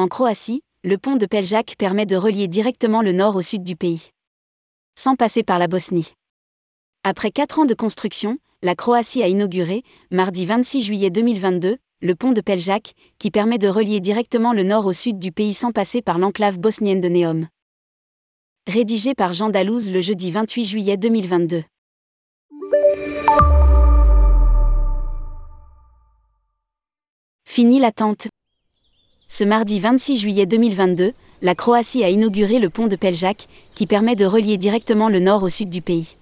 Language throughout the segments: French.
En Croatie, le pont de Peljak permet de relier directement le nord au sud du pays. Sans passer par la Bosnie. Après quatre ans de construction, la Croatie a inauguré, mardi 26 juillet 2022, le pont de Peljak, qui permet de relier directement le nord au sud du pays sans passer par l'enclave bosnienne de Neom. Rédigé par Jean Dalouse le jeudi 28 juillet 2022. Fini l'attente. Ce mardi 26 juillet 2022, la Croatie a inauguré le pont de Peljak, qui permet de relier directement le nord au sud du pays.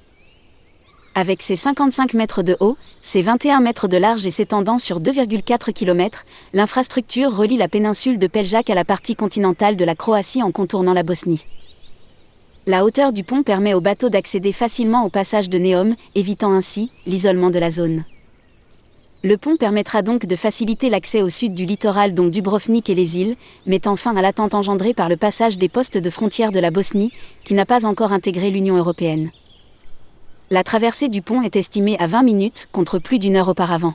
Avec ses 55 mètres de haut, ses 21 mètres de large et s'étendant sur 2,4 km, l'infrastructure relie la péninsule de Peljak à la partie continentale de la Croatie en contournant la Bosnie. La hauteur du pont permet aux bateaux d'accéder facilement au passage de Neom, évitant ainsi l'isolement de la zone. Le pont permettra donc de faciliter l'accès au sud du littoral dont Dubrovnik et les îles, mettant fin à l'attente engendrée par le passage des postes de frontière de la Bosnie, qui n'a pas encore intégré l'Union européenne. La traversée du pont est estimée à 20 minutes contre plus d'une heure auparavant.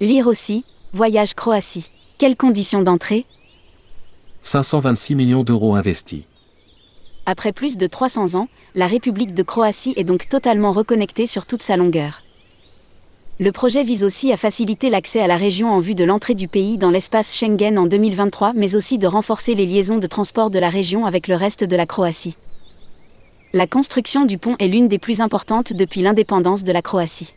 Lire aussi, Voyage Croatie. Quelles conditions d'entrée? 526 millions d'euros investis. Après plus de 300 ans, la République de Croatie est donc totalement reconnectée sur toute sa longueur. Le projet vise aussi à faciliter l'accès à la région en vue de l'entrée du pays dans l'espace Schengen en 2023, mais aussi de renforcer les liaisons de transport de la région avec le reste de la Croatie. La construction du pont est l'une des plus importantes depuis l'indépendance de la Croatie.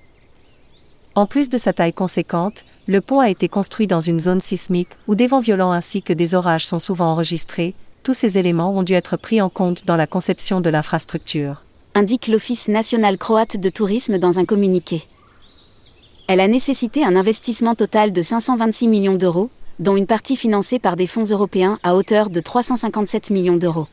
En plus de sa taille conséquente, le pont a été construit dans une zone sismique où des vents violents ainsi que des orages sont souvent enregistrés. Tous ces éléments ont dû être pris en compte dans la conception de l'infrastructure. Indique l'Office national croate de tourisme dans un communiqué. Elle a nécessité un investissement total de 526 millions d'euros, dont une partie financée par des fonds européens à hauteur de 357 millions d'euros.